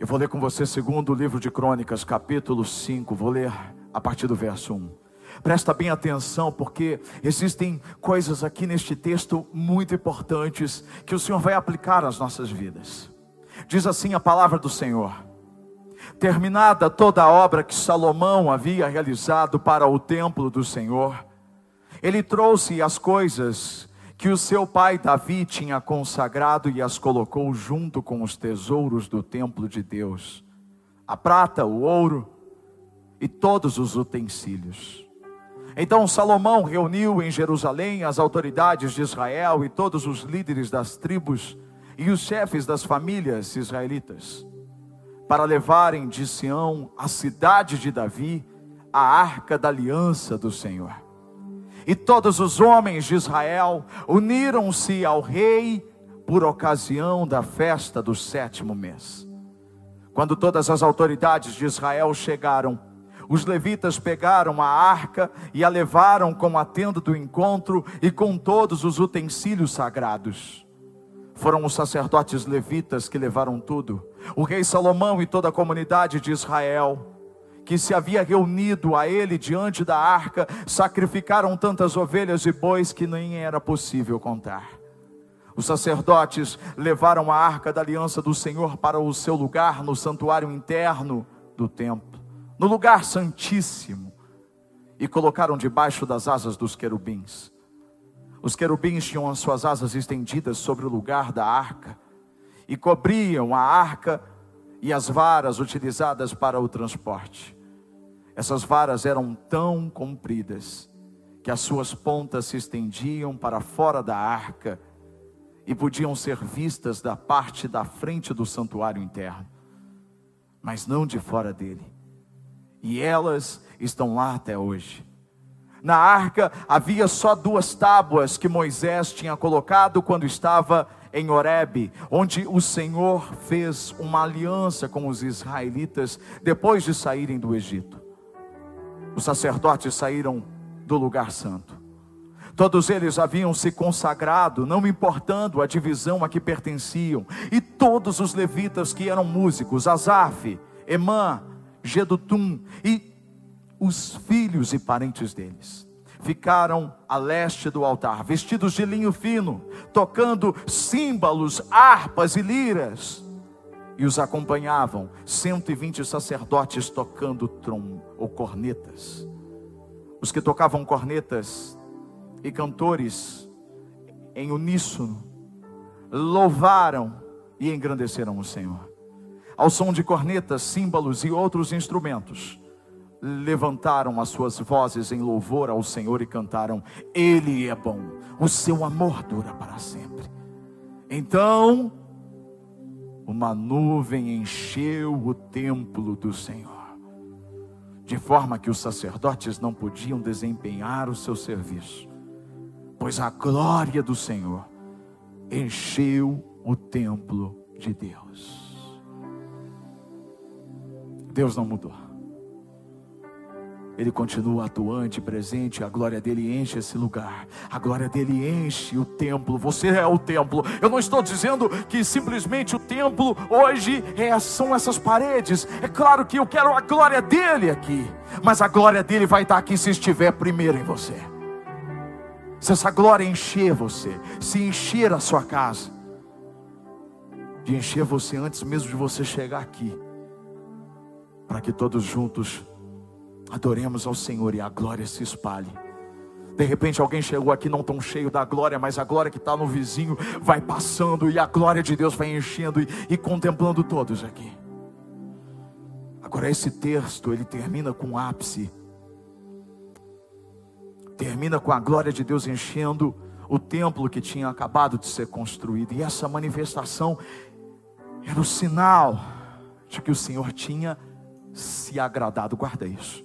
Eu vou ler com você segundo o livro de Crônicas, capítulo 5, vou ler a partir do verso 1. Presta bem atenção, porque existem coisas aqui neste texto muito importantes que o Senhor vai aplicar às nossas vidas. Diz assim a palavra do Senhor: Terminada toda a obra que Salomão havia realizado para o templo do Senhor, ele trouxe as coisas que o seu pai Davi tinha consagrado e as colocou junto com os tesouros do templo de Deus: a prata, o ouro e todos os utensílios. Então Salomão reuniu em Jerusalém as autoridades de Israel e todos os líderes das tribos e os chefes das famílias israelitas, para levarem de Sião, a cidade de Davi, a arca da aliança do Senhor. E todos os homens de Israel uniram-se ao rei por ocasião da festa do sétimo mês. Quando todas as autoridades de Israel chegaram, os levitas pegaram a arca e a levaram com a tenda do encontro e com todos os utensílios sagrados. Foram os sacerdotes levitas que levaram tudo. O rei Salomão e toda a comunidade de Israel, que se havia reunido a ele diante da arca, sacrificaram tantas ovelhas e bois que nem era possível contar. Os sacerdotes levaram a arca da aliança do Senhor para o seu lugar no santuário interno do templo, no lugar santíssimo, e colocaram debaixo das asas dos querubins. Os querubins tinham as suas asas estendidas sobre o lugar da arca e cobriam a arca e as varas utilizadas para o transporte. Essas varas eram tão compridas que as suas pontas se estendiam para fora da arca e podiam ser vistas da parte da frente do santuário interno, mas não de fora dele. E elas estão lá até hoje. Na arca havia só duas tábuas que Moisés tinha colocado quando estava em Horebe, onde o Senhor fez uma aliança com os israelitas depois de saírem do Egito. Os sacerdotes saíram do lugar santo. Todos eles haviam se consagrado, não importando a divisão a que pertenciam, e todos os levitas que eram músicos, Asaf, Emã, Gedutum e os filhos e parentes deles ficaram a leste do altar, vestidos de linho fino, tocando símbolos, harpas e liras. E os acompanhavam 120 sacerdotes tocando trom ou cornetas. Os que tocavam cornetas e cantores em uníssono louvaram e engrandeceram o Senhor. Ao som de cornetas, símbolos e outros instrumentos, levantaram as suas vozes em louvor ao Senhor e cantaram: Ele é bom, o seu amor dura para sempre. Então, uma nuvem encheu o templo do Senhor, de forma que os sacerdotes não podiam desempenhar o seu serviço, pois a glória do Senhor encheu o templo de Deus. Deus não mudou. Ele continua atuante, presente, a glória dele enche esse lugar, a glória dele enche o templo. Você é o templo. Eu não estou dizendo que simplesmente o templo hoje é, são essas paredes. É claro que eu quero a glória dele aqui, mas a glória dele vai estar aqui se estiver primeiro em você. Se essa glória encher você, se encher a sua casa, de encher você antes mesmo de você chegar aqui, para que todos juntos Adoremos ao Senhor e a glória se espalhe. De repente alguém chegou aqui não tão cheio da glória, mas a glória que está no vizinho vai passando e a glória de Deus vai enchendo e, e contemplando todos aqui. Agora esse texto ele termina com um ápice. Termina com a glória de Deus enchendo o templo que tinha acabado de ser construído. E essa manifestação era o sinal de que o Senhor tinha se agradado. Guarda isso.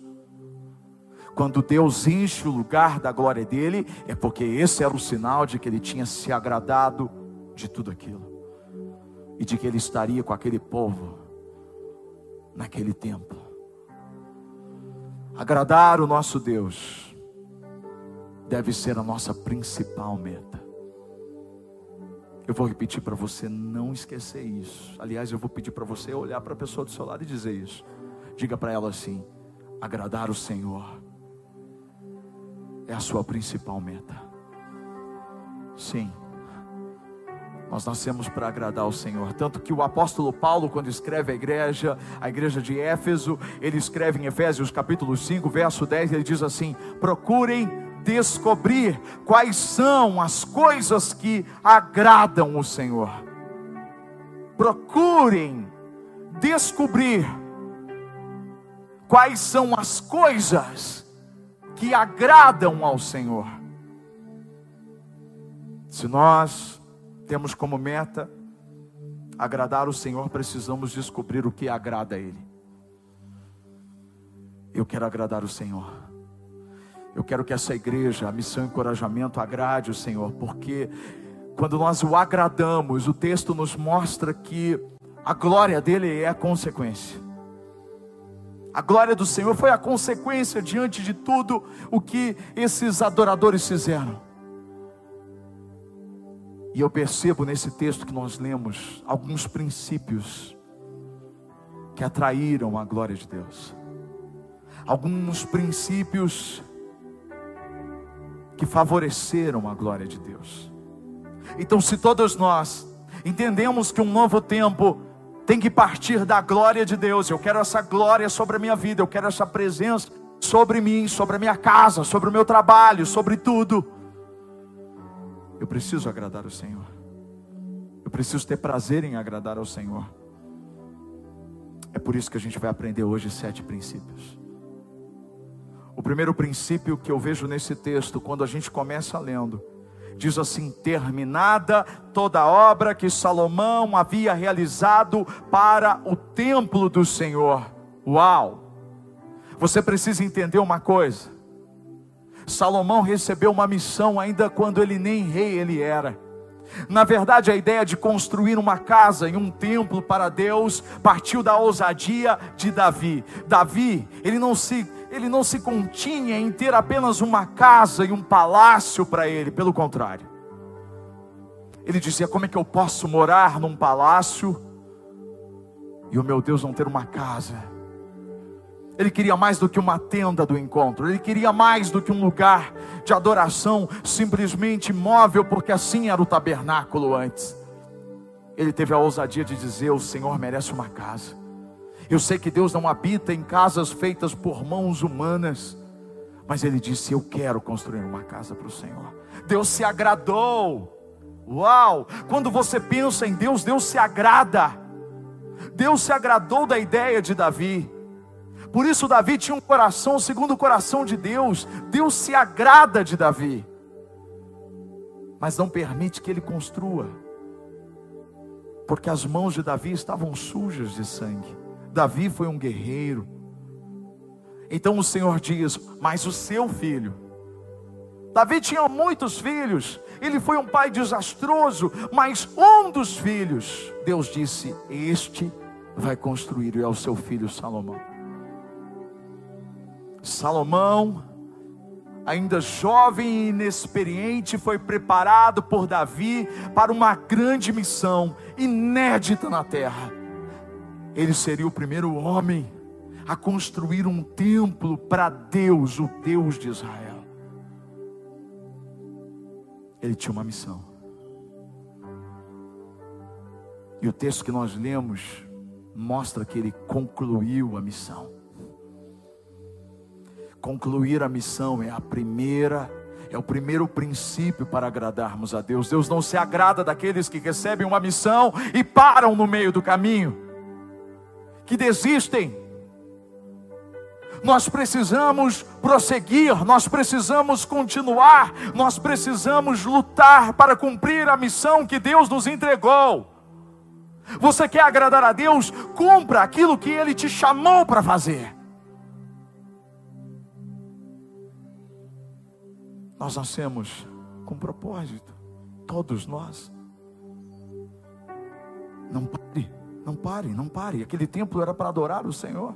Quando Deus enche o lugar da glória dele, é porque esse era o sinal de que ele tinha se agradado de tudo aquilo e de que ele estaria com aquele povo naquele tempo. Agradar o nosso Deus deve ser a nossa principal meta. Eu vou repetir para você não esquecer isso. Aliás, eu vou pedir para você olhar para a pessoa do seu lado e dizer isso. Diga para ela assim: agradar o Senhor é a sua principal meta. Sim. Nós nascemos para agradar ao Senhor. Tanto que o apóstolo Paulo, quando escreve a igreja, a igreja de Éfeso, ele escreve em Efésios capítulo 5, verso 10, ele diz assim: procurem descobrir quais são as coisas que agradam o Senhor. Procurem descobrir quais são as coisas que agradam ao Senhor. Se nós temos como meta agradar o Senhor, precisamos descobrir o que agrada a Ele. Eu quero agradar o Senhor. Eu quero que essa igreja, a missão e encorajamento, agrade o Senhor, porque quando nós o agradamos, o texto nos mostra que a glória dele é a consequência. A glória do Senhor foi a consequência diante de tudo o que esses adoradores fizeram. E eu percebo nesse texto que nós lemos alguns princípios que atraíram a glória de Deus. Alguns princípios que favoreceram a glória de Deus. Então, se todos nós entendemos que um novo tempo tem que partir da glória de Deus, eu quero essa glória sobre a minha vida, eu quero essa presença sobre mim, sobre a minha casa, sobre o meu trabalho, sobre tudo. Eu preciso agradar o Senhor. Eu preciso ter prazer em agradar ao Senhor. É por isso que a gente vai aprender hoje sete princípios. O primeiro princípio que eu vejo nesse texto, quando a gente começa lendo, diz assim: terminada toda a obra que Salomão havia realizado para o templo do Senhor. Uau! Você precisa entender uma coisa. Salomão recebeu uma missão ainda quando ele nem rei ele era. Na verdade, a ideia de construir uma casa e um templo para Deus partiu da ousadia de Davi. Davi, ele não se ele não se continha em ter apenas uma casa e um palácio para ele, pelo contrário. Ele dizia: Como é que eu posso morar num palácio e o meu Deus não ter uma casa? Ele queria mais do que uma tenda do encontro, ele queria mais do que um lugar de adoração simplesmente móvel, porque assim era o tabernáculo antes. Ele teve a ousadia de dizer: O Senhor merece uma casa. Eu sei que Deus não habita em casas feitas por mãos humanas, mas ele disse: Eu quero construir uma casa para o Senhor. Deus se agradou. Uau! Quando você pensa em Deus, Deus se agrada. Deus se agradou da ideia de Davi. Por isso, Davi tinha um coração segundo o coração de Deus. Deus se agrada de Davi, mas não permite que ele construa, porque as mãos de Davi estavam sujas de sangue. Davi foi um guerreiro. Então o Senhor diz: Mas o seu filho, Davi tinha muitos filhos, ele foi um pai desastroso, mas um dos filhos, Deus disse: Este vai construir, e é o seu filho Salomão. Salomão, ainda jovem e inexperiente, foi preparado por Davi para uma grande missão inédita na terra. Ele seria o primeiro homem a construir um templo para Deus, o Deus de Israel. Ele tinha uma missão. E o texto que nós lemos mostra que ele concluiu a missão. Concluir a missão é a primeira, é o primeiro princípio para agradarmos a Deus. Deus não se agrada daqueles que recebem uma missão e param no meio do caminho, que desistem. Nós precisamos prosseguir, nós precisamos continuar, nós precisamos lutar para cumprir a missão que Deus nos entregou. Você quer agradar a Deus? Cumpra aquilo que Ele te chamou para fazer. Nós nascemos com propósito, todos nós. Não pare, não pare, não pare. Aquele templo era para adorar o Senhor.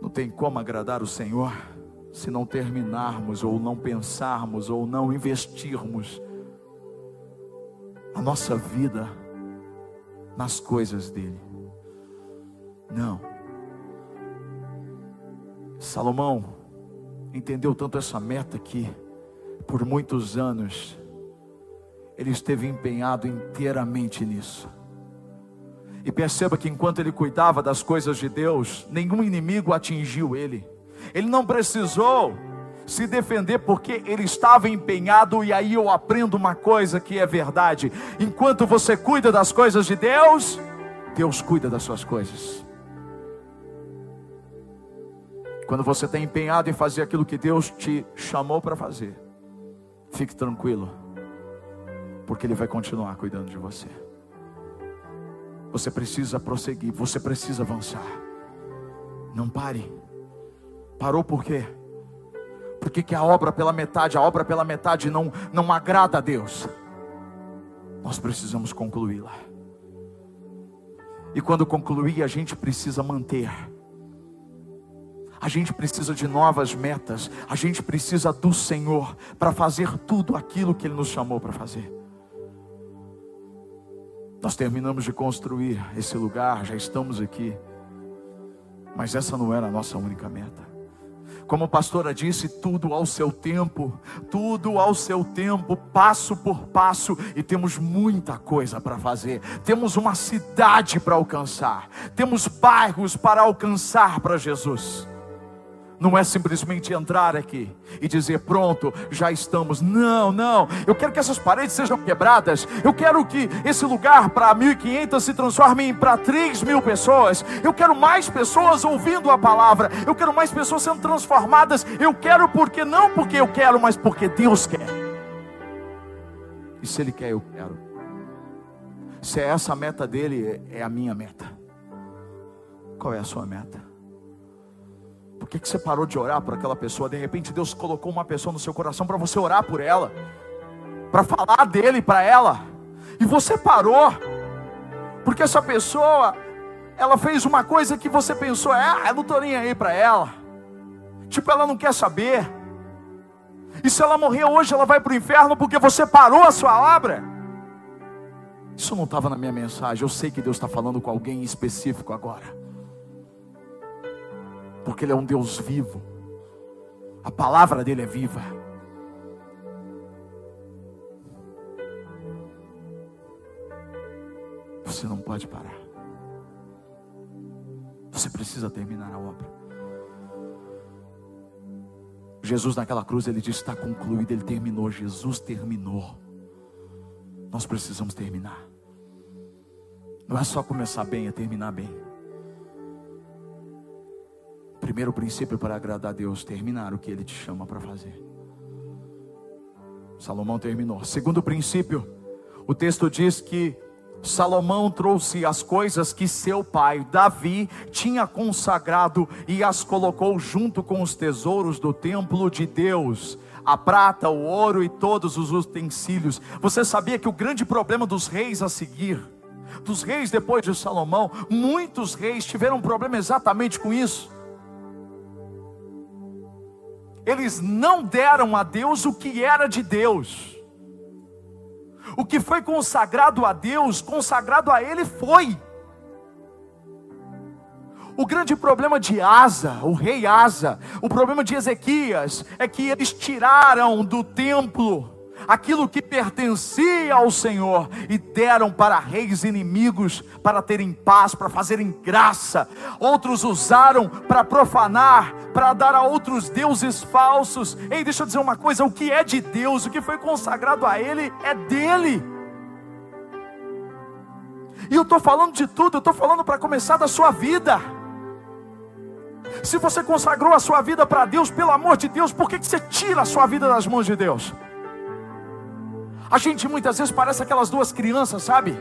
Não tem como agradar o Senhor se não terminarmos, ou não pensarmos, ou não investirmos a nossa vida nas coisas dele. Não. Salomão entendeu tanto essa meta que, por muitos anos, ele esteve empenhado inteiramente nisso. E perceba que enquanto ele cuidava das coisas de Deus, nenhum inimigo atingiu ele. Ele não precisou se defender porque ele estava empenhado, e aí eu aprendo uma coisa que é verdade: enquanto você cuida das coisas de Deus, Deus cuida das suas coisas. Quando você está empenhado em fazer aquilo que Deus te chamou para fazer, fique tranquilo, porque Ele vai continuar cuidando de você. Você precisa prosseguir, você precisa avançar. Não pare. Parou por quê? Porque que a obra pela metade, a obra pela metade não, não agrada a Deus. Nós precisamos concluí-la. E quando concluir, a gente precisa manter. A gente precisa de novas metas. A gente precisa do Senhor para fazer tudo aquilo que Ele nos chamou para fazer. Nós terminamos de construir esse lugar, já estamos aqui. Mas essa não era a nossa única meta. Como a pastora disse, tudo ao seu tempo, tudo ao seu tempo, passo por passo, e temos muita coisa para fazer. Temos uma cidade para alcançar, temos bairros para alcançar para Jesus. Não é simplesmente entrar aqui e dizer, pronto, já estamos. Não, não. Eu quero que essas paredes sejam quebradas. Eu quero que esse lugar para 1.500 se transforme para 3 mil pessoas. Eu quero mais pessoas ouvindo a palavra. Eu quero mais pessoas sendo transformadas. Eu quero porque, não porque eu quero, mas porque Deus quer. E se Ele quer, eu quero. Se é essa a meta dele, é a minha meta. Qual é a sua meta? Por que, que você parou de orar por aquela pessoa? De repente Deus colocou uma pessoa no seu coração para você orar por ela, para falar dele para ela, e você parou, porque essa pessoa, ela fez uma coisa que você pensou, é, eu não estou nem aí para ela, tipo, ela não quer saber, e se ela morrer hoje, ela vai para o inferno porque você parou a sua obra. Isso não estava na minha mensagem, eu sei que Deus está falando com alguém específico agora porque Ele é um Deus vivo, a palavra dele é viva. Você não pode parar, você precisa terminar a obra. Jesus naquela cruz, ele disse: está concluído, ele terminou. Jesus terminou. Nós precisamos terminar. Não é só começar bem, é terminar bem. Primeiro princípio para agradar a Deus, terminar o que Ele te chama para fazer. Salomão terminou. Segundo princípio, o texto diz que Salomão trouxe as coisas que seu pai, Davi, tinha consagrado e as colocou junto com os tesouros do templo de Deus. A prata, o ouro e todos os utensílios. Você sabia que o grande problema dos reis a seguir, dos reis depois de Salomão, muitos reis tiveram um problema exatamente com isso eles não deram a Deus o que era de Deus. O que foi consagrado a Deus, consagrado a Ele foi. O grande problema de Asa, o rei Asa, o problema de Ezequias, é que eles tiraram do templo aquilo que pertencia ao Senhor e deram para reis inimigos para terem paz, para fazerem graça. Outros usaram para profanar, para dar a outros deuses falsos. Ei, deixa eu dizer uma coisa: o que é de Deus, o que foi consagrado a Ele, é dele. E eu estou falando de tudo, eu estou falando para começar da sua vida. Se você consagrou a sua vida para Deus, pelo amor de Deus, por que, que você tira a sua vida das mãos de Deus? A gente muitas vezes parece aquelas duas crianças, sabe?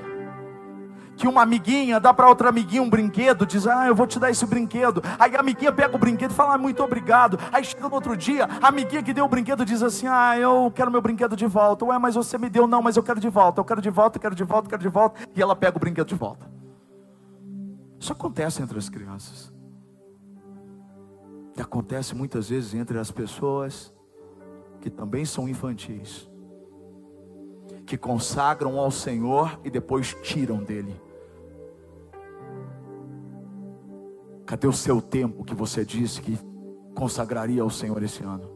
Que uma amiguinha dá para outra amiguinha um brinquedo, diz: Ah, eu vou te dar esse brinquedo. Aí a amiguinha pega o brinquedo e fala: ah, Muito obrigado. Aí chega no outro dia, a amiguinha que deu o brinquedo diz assim: Ah, eu quero meu brinquedo de volta. Ué, mas você me deu, não, mas eu quero de volta. Eu quero de volta, eu quero de volta, eu quero de volta. E ela pega o brinquedo de volta. Isso acontece entre as crianças. E acontece muitas vezes entre as pessoas que também são infantis que consagram ao Senhor e depois tiram dele. Cadê o seu tempo que você disse que consagraria ao Senhor esse ano?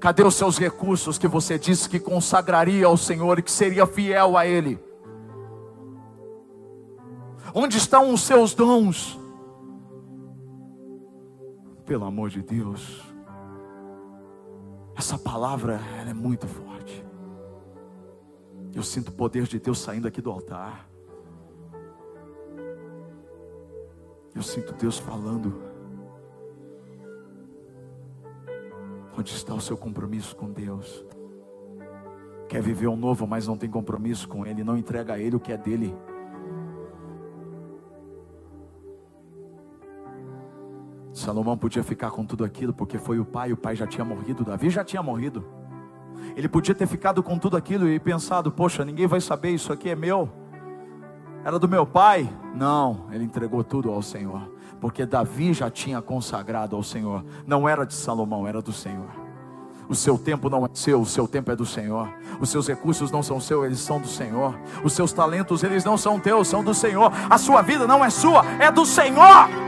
Cadê os seus recursos que você disse que consagraria ao Senhor e que seria fiel a Ele? Onde estão os seus dons? Pelo amor de Deus, essa palavra é muito forte. Eu sinto o poder de Deus saindo aqui do altar. Eu sinto Deus falando. Onde está o seu compromisso com Deus? Quer viver um novo, mas não tem compromisso com Ele, não entrega a Ele o que é dele. Salomão podia ficar com tudo aquilo porque foi o pai, o pai já tinha morrido, Davi já tinha morrido. Ele podia ter ficado com tudo aquilo e pensado: poxa, ninguém vai saber, isso aqui é meu. Era do meu pai? Não, ele entregou tudo ao Senhor, porque Davi já tinha consagrado ao Senhor. Não era de Salomão, era do Senhor. O seu tempo não é seu, o seu tempo é do Senhor. Os seus recursos não são seus, eles são do Senhor. Os seus talentos, eles não são teus, são do Senhor. A sua vida não é sua, é do Senhor.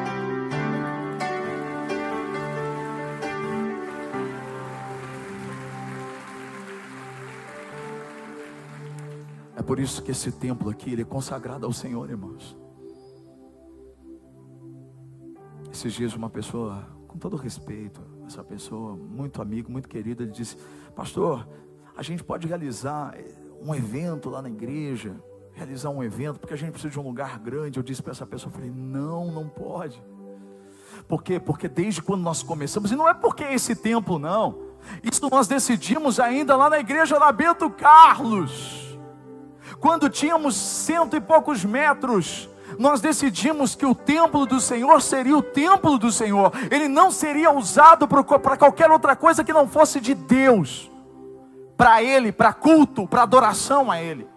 Por isso que esse templo aqui ele é consagrado ao Senhor, irmãos. Esses dias uma pessoa, com todo respeito, essa pessoa, muito amigo, muito querida, ele disse: Pastor, a gente pode realizar eh, um evento lá na igreja, realizar um evento, porque a gente precisa de um lugar grande. Eu disse para essa pessoa, falei, não, não pode. Por quê? Porque desde quando nós começamos, e não é porque esse templo, não. Isso nós decidimos ainda lá na igreja da Bento Carlos quando tínhamos cento e poucos metros, nós decidimos que o templo do Senhor seria o templo do Senhor, ele não seria usado para qualquer outra coisa que não fosse de Deus, para Ele, para culto, para adoração a Ele.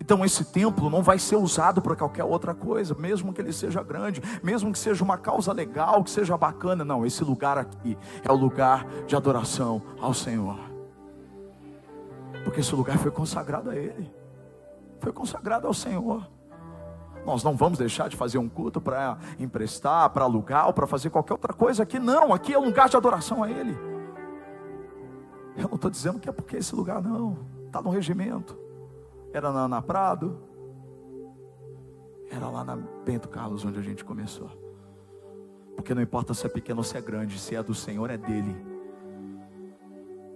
Então esse templo não vai ser usado para qualquer outra coisa, mesmo que ele seja grande, mesmo que seja uma causa legal, que seja bacana. Não, esse lugar aqui é o lugar de adoração ao Senhor. Porque esse lugar foi consagrado a Ele, foi consagrado ao Senhor. Nós não vamos deixar de fazer um culto para emprestar, para alugar ou para fazer qualquer outra coisa aqui, não. Aqui é um lugar de adoração a Ele. Eu não estou dizendo que é porque esse lugar não, está no regimento. Era na, na Prado, era lá na Bento Carlos onde a gente começou. Porque não importa se é pequeno ou se é grande, se é do Senhor, é dele.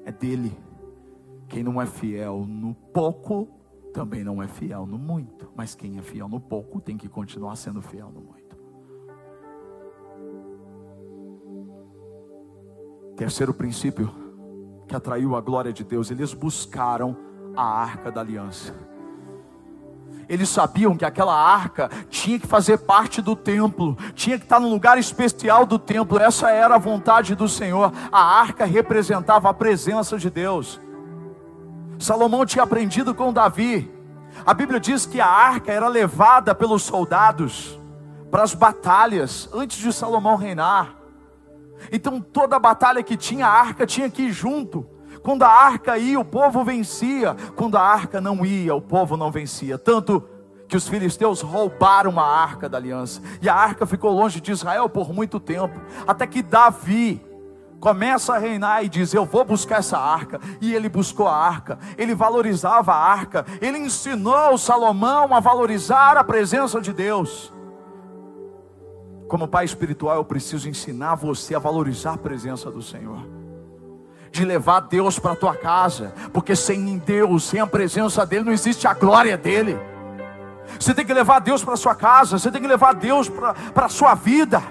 É dele. Quem não é fiel no pouco, também não é fiel no muito. Mas quem é fiel no pouco, tem que continuar sendo fiel no muito. Terceiro princípio que atraiu a glória de Deus, eles buscaram a arca da aliança. Eles sabiam que aquela arca tinha que fazer parte do templo, tinha que estar no lugar especial do templo. Essa era a vontade do Senhor. A arca representava a presença de Deus. Salomão tinha aprendido com Davi. A Bíblia diz que a arca era levada pelos soldados para as batalhas antes de Salomão reinar. Então toda batalha que tinha a arca tinha que ir junto. Quando a arca ia, o povo vencia. Quando a arca não ia, o povo não vencia. Tanto que os filisteus roubaram a arca da aliança. E a arca ficou longe de Israel por muito tempo. Até que Davi começa a reinar e diz: Eu vou buscar essa arca. E ele buscou a arca, ele valorizava a arca, ele ensinou Salomão a valorizar a presença de Deus. Como pai espiritual, eu preciso ensinar você a valorizar a presença do Senhor. De levar Deus para a tua casa, porque sem Deus, sem a presença dEle, não existe a glória dEle. Você tem que levar Deus para a sua casa, você tem que levar Deus para a sua vida.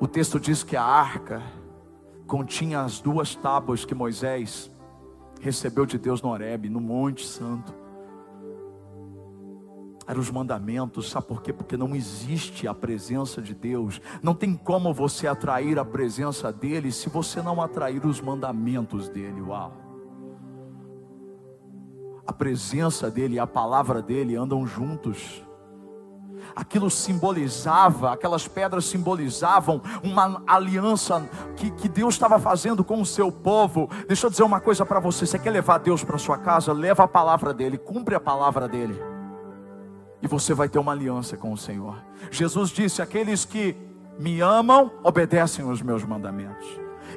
O texto diz que a arca continha as duas tábuas que Moisés recebeu de Deus no Horebe, no Monte Santo. Eram os mandamentos, sabe por quê? Porque não existe a presença de Deus. Não tem como você atrair a presença dele se você não atrair os mandamentos dele. Uau! A presença dele e a palavra dele andam juntos. Aquilo simbolizava, aquelas pedras simbolizavam uma aliança que, que Deus estava fazendo com o seu povo. Deixa eu dizer uma coisa para você: você quer levar Deus para sua casa? Leva a palavra dele, cumpre a palavra dele, e você vai ter uma aliança com o Senhor. Jesus disse: Aqueles que me amam, obedecem os meus mandamentos.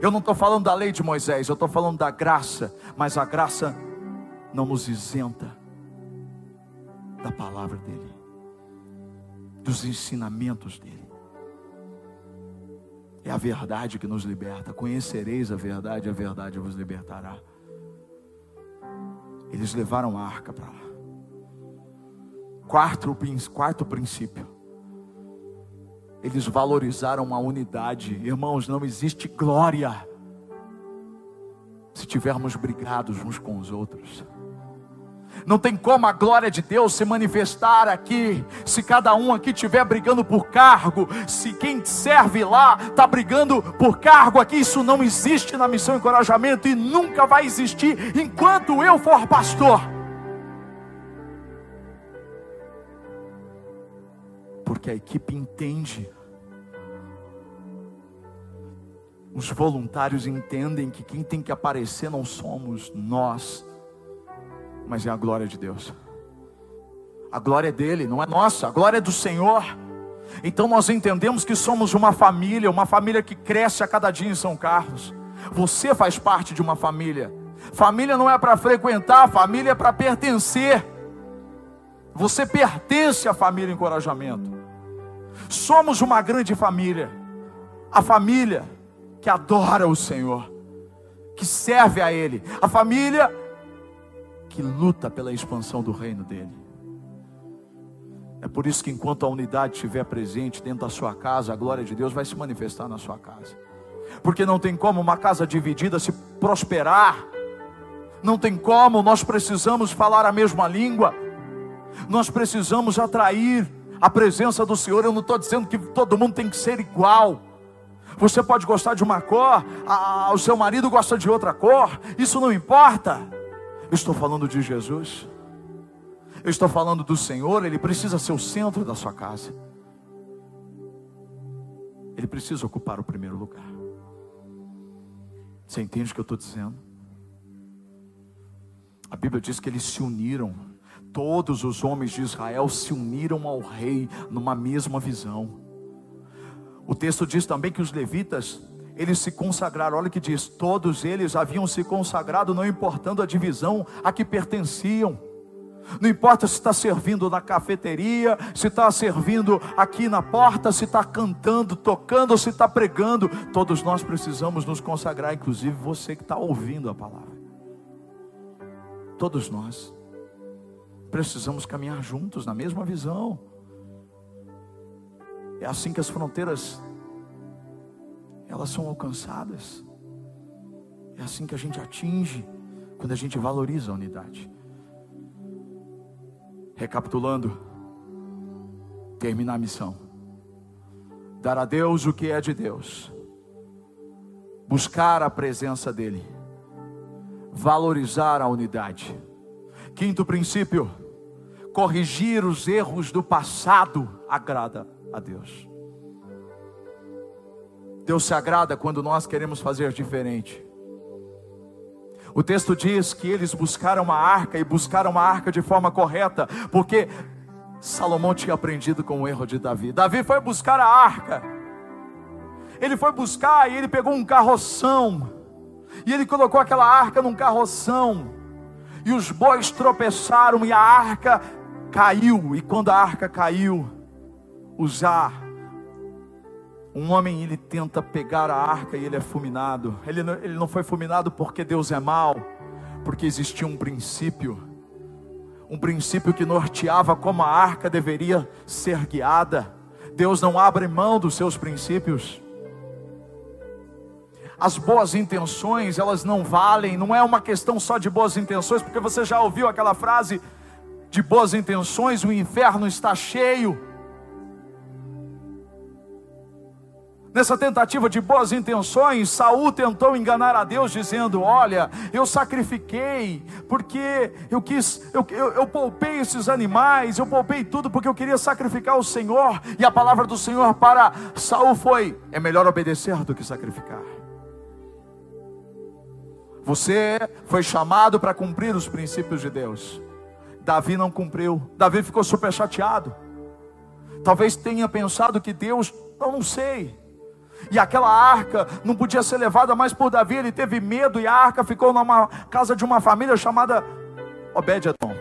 Eu não estou falando da lei de Moisés, eu estou falando da graça, mas a graça não nos isenta da palavra dele, dos ensinamentos dele. É a verdade que nos liberta. Conhecereis a verdade, a verdade vos libertará. Eles levaram a arca para lá. Quarto, quarto princípio. Eles valorizaram a unidade. Irmãos, não existe glória se tivermos brigados uns com os outros. Não tem como a glória de Deus se manifestar aqui, se cada um aqui estiver brigando por cargo, se quem serve lá está brigando por cargo aqui, isso não existe na missão encorajamento e nunca vai existir enquanto eu for pastor. Porque a equipe entende. Os voluntários entendem que quem tem que aparecer não somos nós, mas é a glória de Deus. A glória é dele, não é nossa, a glória é do Senhor. Então nós entendemos que somos uma família, uma família que cresce a cada dia em São Carlos. Você faz parte de uma família. Família não é para frequentar, família é para pertencer. Você pertence à família Encorajamento. Somos uma grande família. A família que adora o Senhor, que serve a Ele. A família que luta pela expansão do reino dele. É por isso que enquanto a unidade estiver presente dentro da sua casa, a glória de Deus vai se manifestar na sua casa. Porque não tem como uma casa dividida se prosperar. Não tem como, nós precisamos falar a mesma língua. Nós precisamos atrair a presença do Senhor. Eu não estou dizendo que todo mundo tem que ser igual. Você pode gostar de uma cor, a, o seu marido gosta de outra cor, isso não importa. Eu estou falando de Jesus. Eu estou falando do Senhor, ele precisa ser o centro da sua casa. Ele precisa ocupar o primeiro lugar. Você entende o que eu estou dizendo? A Bíblia diz que eles se uniram. Todos os homens de Israel se uniram ao rei numa mesma visão. O texto diz também que os levitas eles se consagraram. Olha o que diz: todos eles haviam se consagrado, não importando a divisão a que pertenciam. Não importa se está servindo na cafeteria, se está servindo aqui na porta, se está cantando, tocando, se está pregando. Todos nós precisamos nos consagrar, inclusive você que está ouvindo a palavra. Todos nós precisamos caminhar juntos na mesma visão. É assim que as fronteiras elas são alcançadas. É assim que a gente atinge quando a gente valoriza a unidade. Recapitulando, terminar a missão. Dar a Deus o que é de Deus. Buscar a presença dEle. Valorizar a unidade. Quinto princípio: corrigir os erros do passado agrada a Deus. Deus se agrada quando nós queremos fazer diferente. O texto diz que eles buscaram uma arca e buscaram uma arca de forma correta, porque Salomão tinha aprendido com o erro de Davi. Davi foi buscar a arca. Ele foi buscar e ele pegou um carroção. E ele colocou aquela arca num carroção. E os bois tropeçaram e a arca caiu. E quando a arca caiu, Uzá um homem ele tenta pegar a arca e ele é fulminado. Ele não, ele não foi fulminado porque Deus é mau, porque existia um princípio, um princípio que norteava como a arca deveria ser guiada. Deus não abre mão dos seus princípios. As boas intenções, elas não valem, não é uma questão só de boas intenções, porque você já ouviu aquela frase de boas intenções, o inferno está cheio. Nessa tentativa de boas intenções, Saul tentou enganar a Deus, dizendo: Olha, eu sacrifiquei, porque eu quis, eu, eu, eu, poupei esses animais, eu poupei tudo porque eu queria sacrificar o Senhor. E a palavra do Senhor para Saul foi: É melhor obedecer do que sacrificar. Você foi chamado para cumprir os princípios de Deus. Davi não cumpriu. Davi ficou super chateado. Talvez tenha pensado que Deus, eu não sei e aquela arca não podia ser levada mais por Davi, ele teve medo e a arca ficou numa casa de uma família chamada Obed-edom.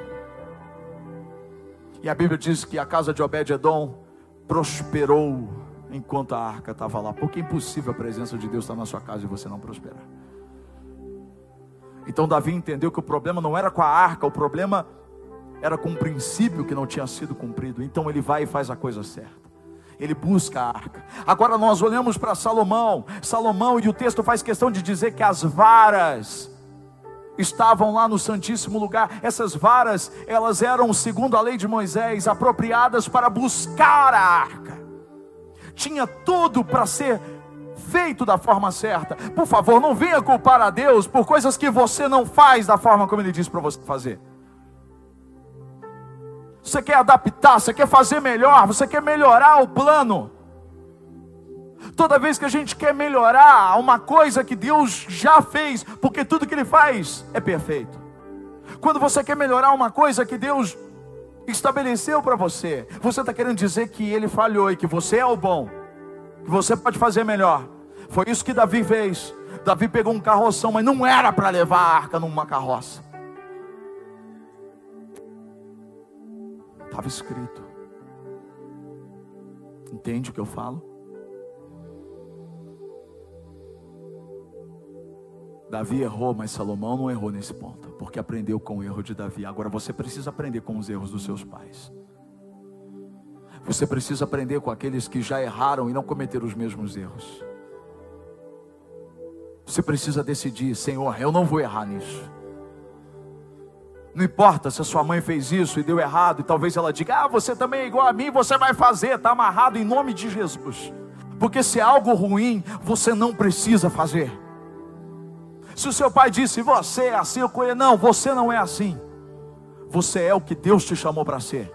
E a Bíblia diz que a casa de Obed-edom prosperou enquanto a arca estava lá, porque é impossível a presença de Deus estar na sua casa e você não prosperar. Então Davi entendeu que o problema não era com a arca, o problema era com o princípio que não tinha sido cumprido. Então ele vai e faz a coisa certa ele busca a arca. Agora nós olhamos para Salomão, Salomão, e o texto faz questão de dizer que as varas estavam lá no Santíssimo Lugar. Essas varas, elas eram, segundo a lei de Moisés, apropriadas para buscar a arca. Tinha tudo para ser feito da forma certa. Por favor, não venha culpar a Deus por coisas que você não faz da forma como Ele disse para você fazer. Você quer adaptar, você quer fazer melhor, você quer melhorar o plano. Toda vez que a gente quer melhorar uma coisa que Deus já fez, porque tudo que Ele faz é perfeito. Quando você quer melhorar uma coisa que Deus estabeleceu para você, você está querendo dizer que Ele falhou e que você é o bom, que você pode fazer melhor. Foi isso que Davi fez. Davi pegou um carroção, mas não era para levar a arca numa carroça. Estava escrito. Entende o que eu falo? Davi errou, mas Salomão não errou nesse ponto, porque aprendeu com o erro de Davi. Agora você precisa aprender com os erros dos seus pais. Você precisa aprender com aqueles que já erraram e não cometeram os mesmos erros. Você precisa decidir, Senhor, eu não vou errar nisso. Não importa se a sua mãe fez isso e deu errado, e talvez ela diga: Ah, você também é igual a mim, você vai fazer, está amarrado em nome de Jesus. Porque se é algo ruim, você não precisa fazer. Se o seu pai disse, você é assim, eu conheço, não, você não é assim. Você é o que Deus te chamou para ser.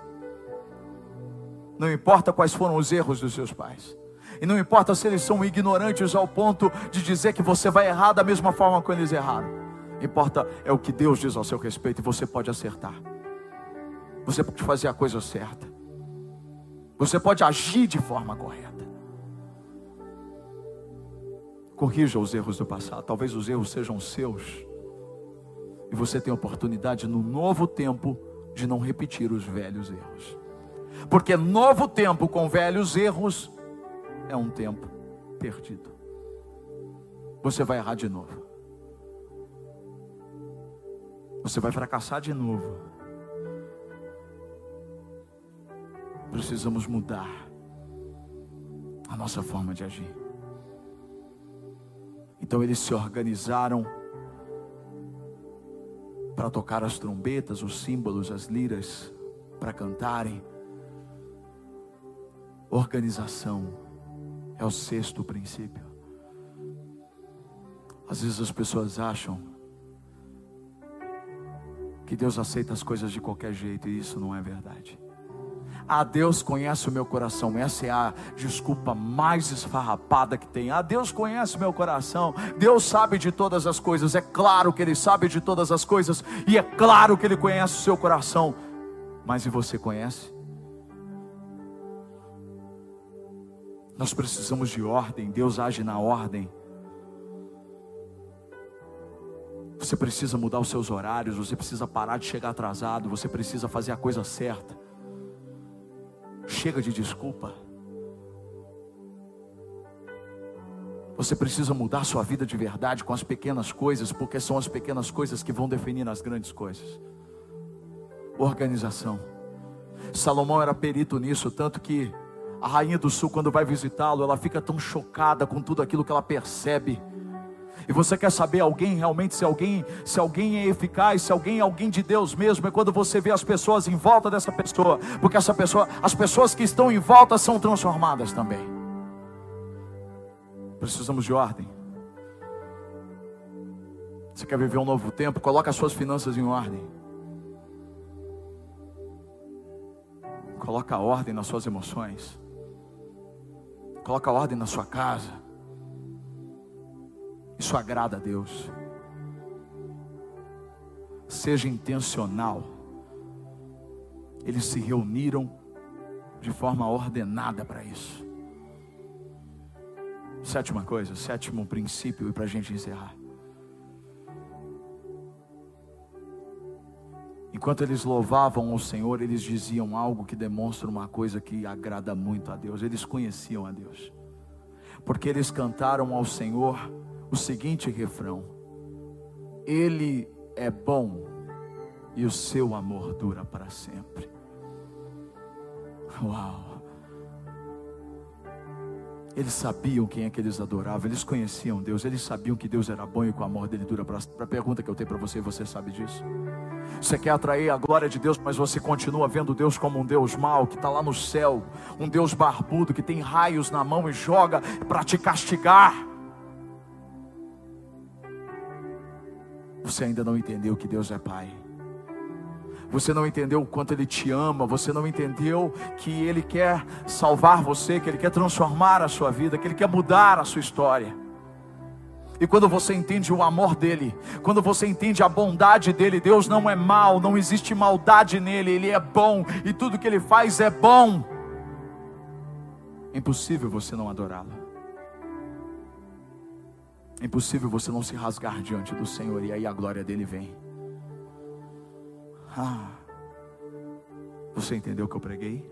Não importa quais foram os erros dos seus pais. E não importa se eles são ignorantes ao ponto de dizer que você vai errar da mesma forma que eles erraram. Importa é o que Deus diz ao seu respeito e você pode acertar. Você pode fazer a coisa certa. Você pode agir de forma correta. Corrija os erros do passado. Talvez os erros sejam seus. E você tem oportunidade no novo tempo de não repetir os velhos erros. Porque novo tempo com velhos erros é um tempo perdido. Você vai errar de novo. Você vai fracassar de novo. Precisamos mudar a nossa forma de agir. Então eles se organizaram para tocar as trombetas, os símbolos, as liras, para cantarem. Organização é o sexto princípio. Às vezes as pessoas acham que Deus aceita as coisas de qualquer jeito e isso não é verdade. Ah, Deus conhece o meu coração. Essa é a desculpa mais esfarrapada que tem. Ah, Deus conhece o meu coração. Deus sabe de todas as coisas. É claro que Ele sabe de todas as coisas. E é claro que Ele conhece o seu coração. Mas e você conhece? Nós precisamos de ordem. Deus age na ordem. Você precisa mudar os seus horários, você precisa parar de chegar atrasado, você precisa fazer a coisa certa. Chega de desculpa. Você precisa mudar sua vida de verdade com as pequenas coisas, porque são as pequenas coisas que vão definir as grandes coisas. Organização. Salomão era perito nisso, tanto que a rainha do sul, quando vai visitá-lo, ela fica tão chocada com tudo aquilo que ela percebe e você quer saber alguém realmente se alguém, se alguém é eficaz, se alguém é alguém de Deus mesmo, é quando você vê as pessoas em volta dessa pessoa, porque essa pessoa, as pessoas que estão em volta são transformadas também. Precisamos de ordem. Você quer viver um novo tempo? Coloque as suas finanças em ordem. Coloca a ordem nas suas emoções. Coloca a ordem na sua casa. Isso agrada a Deus. Seja intencional. Eles se reuniram de forma ordenada para isso. Sétima coisa, sétimo princípio, e para a gente encerrar. Enquanto eles louvavam o Senhor, eles diziam algo que demonstra uma coisa que agrada muito a Deus. Eles conheciam a Deus. Porque eles cantaram ao Senhor o seguinte refrão: Ele é bom e o seu amor dura para sempre. Uau! Eles sabiam quem é que eles adoravam, eles conheciam Deus, eles sabiam que Deus era bom e que o amor dele dura para sempre. A pergunta que eu tenho para você, você sabe disso? Você quer atrair a glória de Deus, mas você continua vendo Deus como um Deus mau, que está lá no céu, um Deus barbudo, que tem raios na mão e joga para te castigar. Você ainda não entendeu que Deus é Pai. Você não entendeu o quanto Ele te ama, você não entendeu que Ele quer salvar você, que Ele quer transformar a sua vida, que Ele quer mudar a sua história. E quando você entende o amor dele, quando você entende a bondade dele, Deus não é mal, não existe maldade nele, ele é bom e tudo que ele faz é bom. É impossível você não adorá-lo. É impossível você não se rasgar diante do Senhor e aí a glória dele vem. Ah, você entendeu o que eu preguei?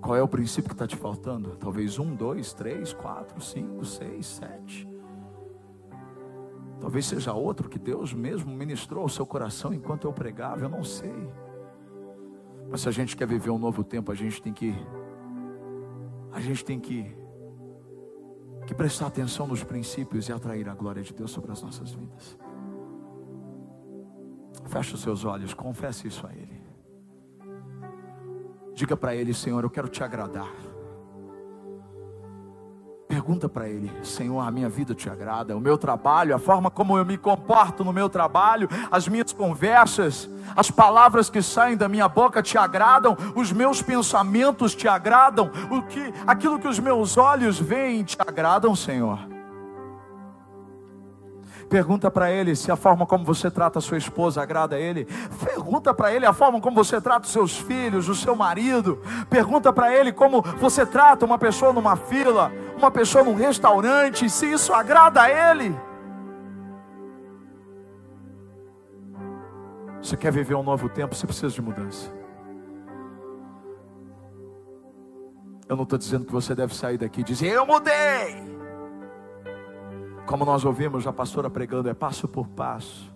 Qual é o princípio que está te faltando? Talvez um, dois, três, quatro, cinco, seis, sete. Talvez seja outro que Deus mesmo ministrou ao seu coração enquanto eu pregava, eu não sei. Mas se a gente quer viver um novo tempo, a gente tem que a gente tem que que prestar atenção nos princípios e atrair a glória de Deus sobre as nossas vidas. Feche os seus olhos, confesse isso a Ele. Diga para Ele, Senhor, eu quero te agradar. Pergunta para Ele, Senhor, a minha vida te agrada, o meu trabalho, a forma como eu me comporto no meu trabalho, as minhas conversas, as palavras que saem da minha boca te agradam, os meus pensamentos te agradam, o que, aquilo que os meus olhos veem te agradam, Senhor. Pergunta para ele se a forma como você trata a sua esposa agrada a ele. Pergunta para ele a forma como você trata os seus filhos, o seu marido. Pergunta para ele como você trata uma pessoa numa fila, uma pessoa num restaurante, se isso agrada a ele. Você quer viver um novo tempo, você precisa de mudança. Eu não estou dizendo que você deve sair daqui e dizer, eu mudei. Como nós ouvimos a pastora pregando, é passo por passo,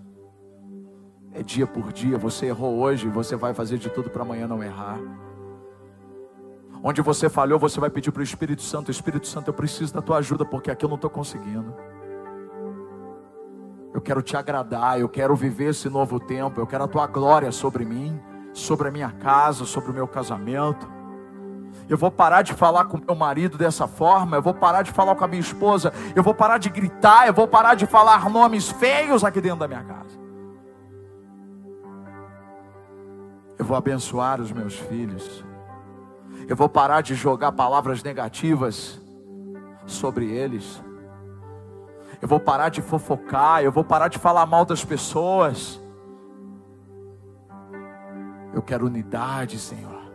é dia por dia. Você errou hoje, você vai fazer de tudo para amanhã não errar. Onde você falhou, você vai pedir para o Espírito Santo: Espírito Santo, eu preciso da tua ajuda, porque aqui eu não estou conseguindo. Eu quero te agradar, eu quero viver esse novo tempo, eu quero a tua glória sobre mim, sobre a minha casa, sobre o meu casamento. Eu vou parar de falar com meu marido dessa forma, eu vou parar de falar com a minha esposa, eu vou parar de gritar, eu vou parar de falar nomes feios aqui dentro da minha casa. Eu vou abençoar os meus filhos. Eu vou parar de jogar palavras negativas sobre eles. Eu vou parar de fofocar, eu vou parar de falar mal das pessoas. Eu quero unidade, Senhor.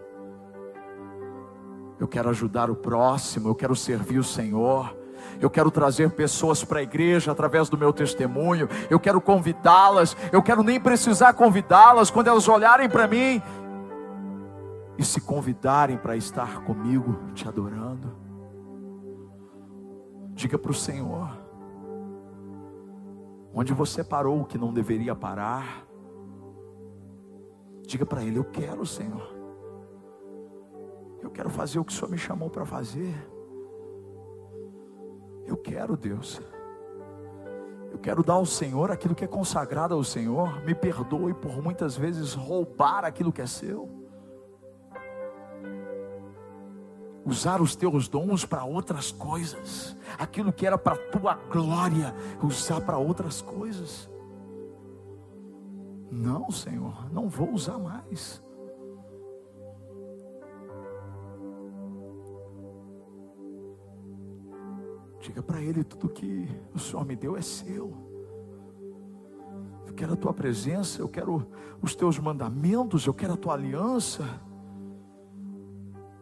Eu quero ajudar o próximo, eu quero servir o Senhor. Eu quero trazer pessoas para a igreja através do meu testemunho. Eu quero convidá-las. Eu quero nem precisar convidá-las quando elas olharem para mim e se convidarem para estar comigo, te adorando. Diga para o Senhor: onde você parou que não deveria parar. Diga para Ele: Eu quero, Senhor. Eu quero fazer o que o Senhor me chamou para fazer. Eu quero, Deus. Eu quero dar ao Senhor aquilo que é consagrado ao Senhor. Me perdoe por muitas vezes roubar aquilo que é seu. usar os teus dons para outras coisas, aquilo que era para tua glória, usar para outras coisas. Não, Senhor, não vou usar mais. Diga para Ele: tudo que o Senhor me deu é seu. Eu quero a tua presença, eu quero os teus mandamentos, eu quero a tua aliança.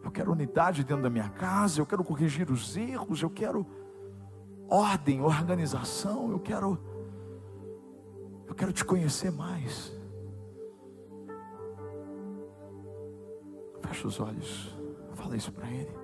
Eu quero unidade dentro da minha casa, eu quero corrigir os erros, eu quero ordem, organização, eu quero eu quero te conhecer mais. Fecha os olhos. Fala isso para ele.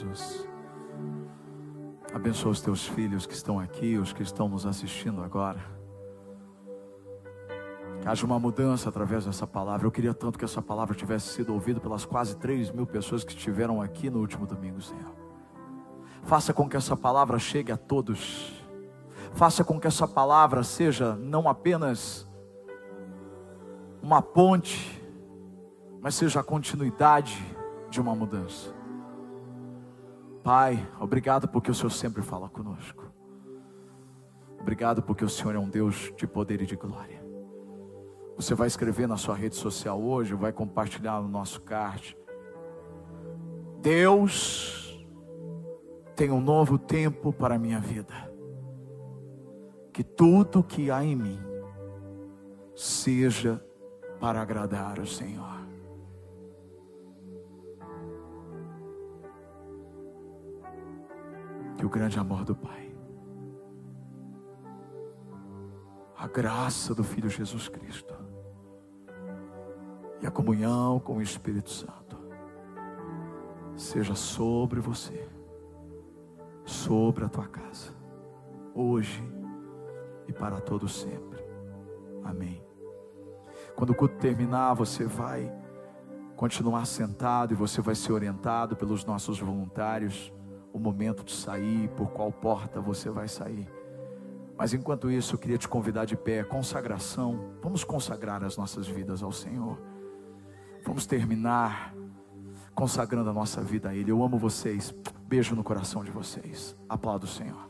Jesus. Abençoa os teus filhos que estão aqui, os que estão nos assistindo agora. Que haja uma mudança através dessa palavra. Eu queria tanto que essa palavra tivesse sido ouvida pelas quase 3 mil pessoas que estiveram aqui no último domingo, Senhor. Faça com que essa palavra chegue a todos. Faça com que essa palavra seja não apenas uma ponte, mas seja a continuidade de uma mudança. Pai, obrigado porque o Senhor sempre fala conosco. Obrigado porque o Senhor é um Deus de poder e de glória. Você vai escrever na sua rede social hoje, vai compartilhar no nosso card. Deus tem um novo tempo para a minha vida. Que tudo que há em mim seja para agradar o Senhor. Que o grande amor do Pai, a graça do Filho Jesus Cristo. E a comunhão com o Espírito Santo. Seja sobre você, sobre a tua casa, hoje e para todo sempre. Amém. Quando o culto terminar, você vai continuar sentado e você vai ser orientado pelos nossos voluntários o momento de sair, por qual porta você vai sair. Mas enquanto isso, eu queria te convidar de pé, consagração. Vamos consagrar as nossas vidas ao Senhor. Vamos terminar consagrando a nossa vida a Ele. Eu amo vocês. Beijo no coração de vocês. Aplaudo o Senhor.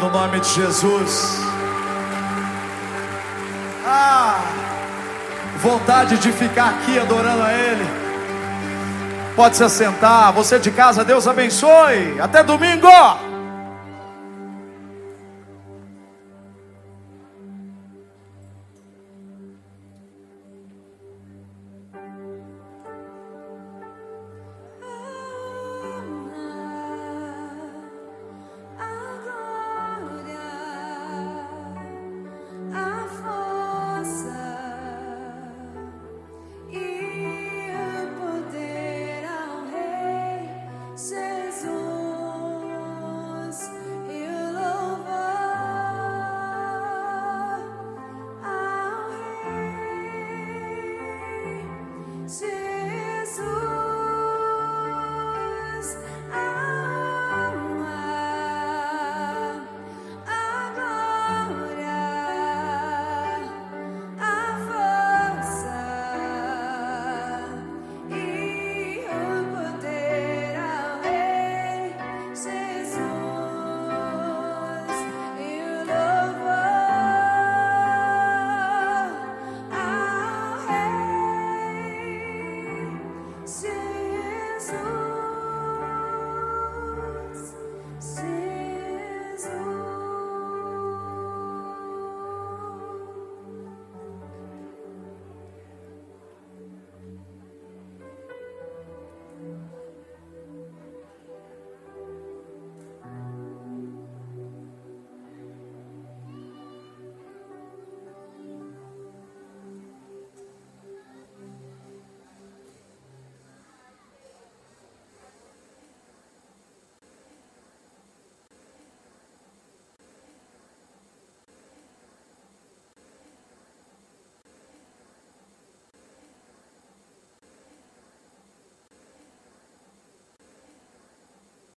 no nome de Jesus. Ah, vontade de ficar aqui adorando a Ele. Pode se assentar. Você de casa, Deus abençoe. Até domingo.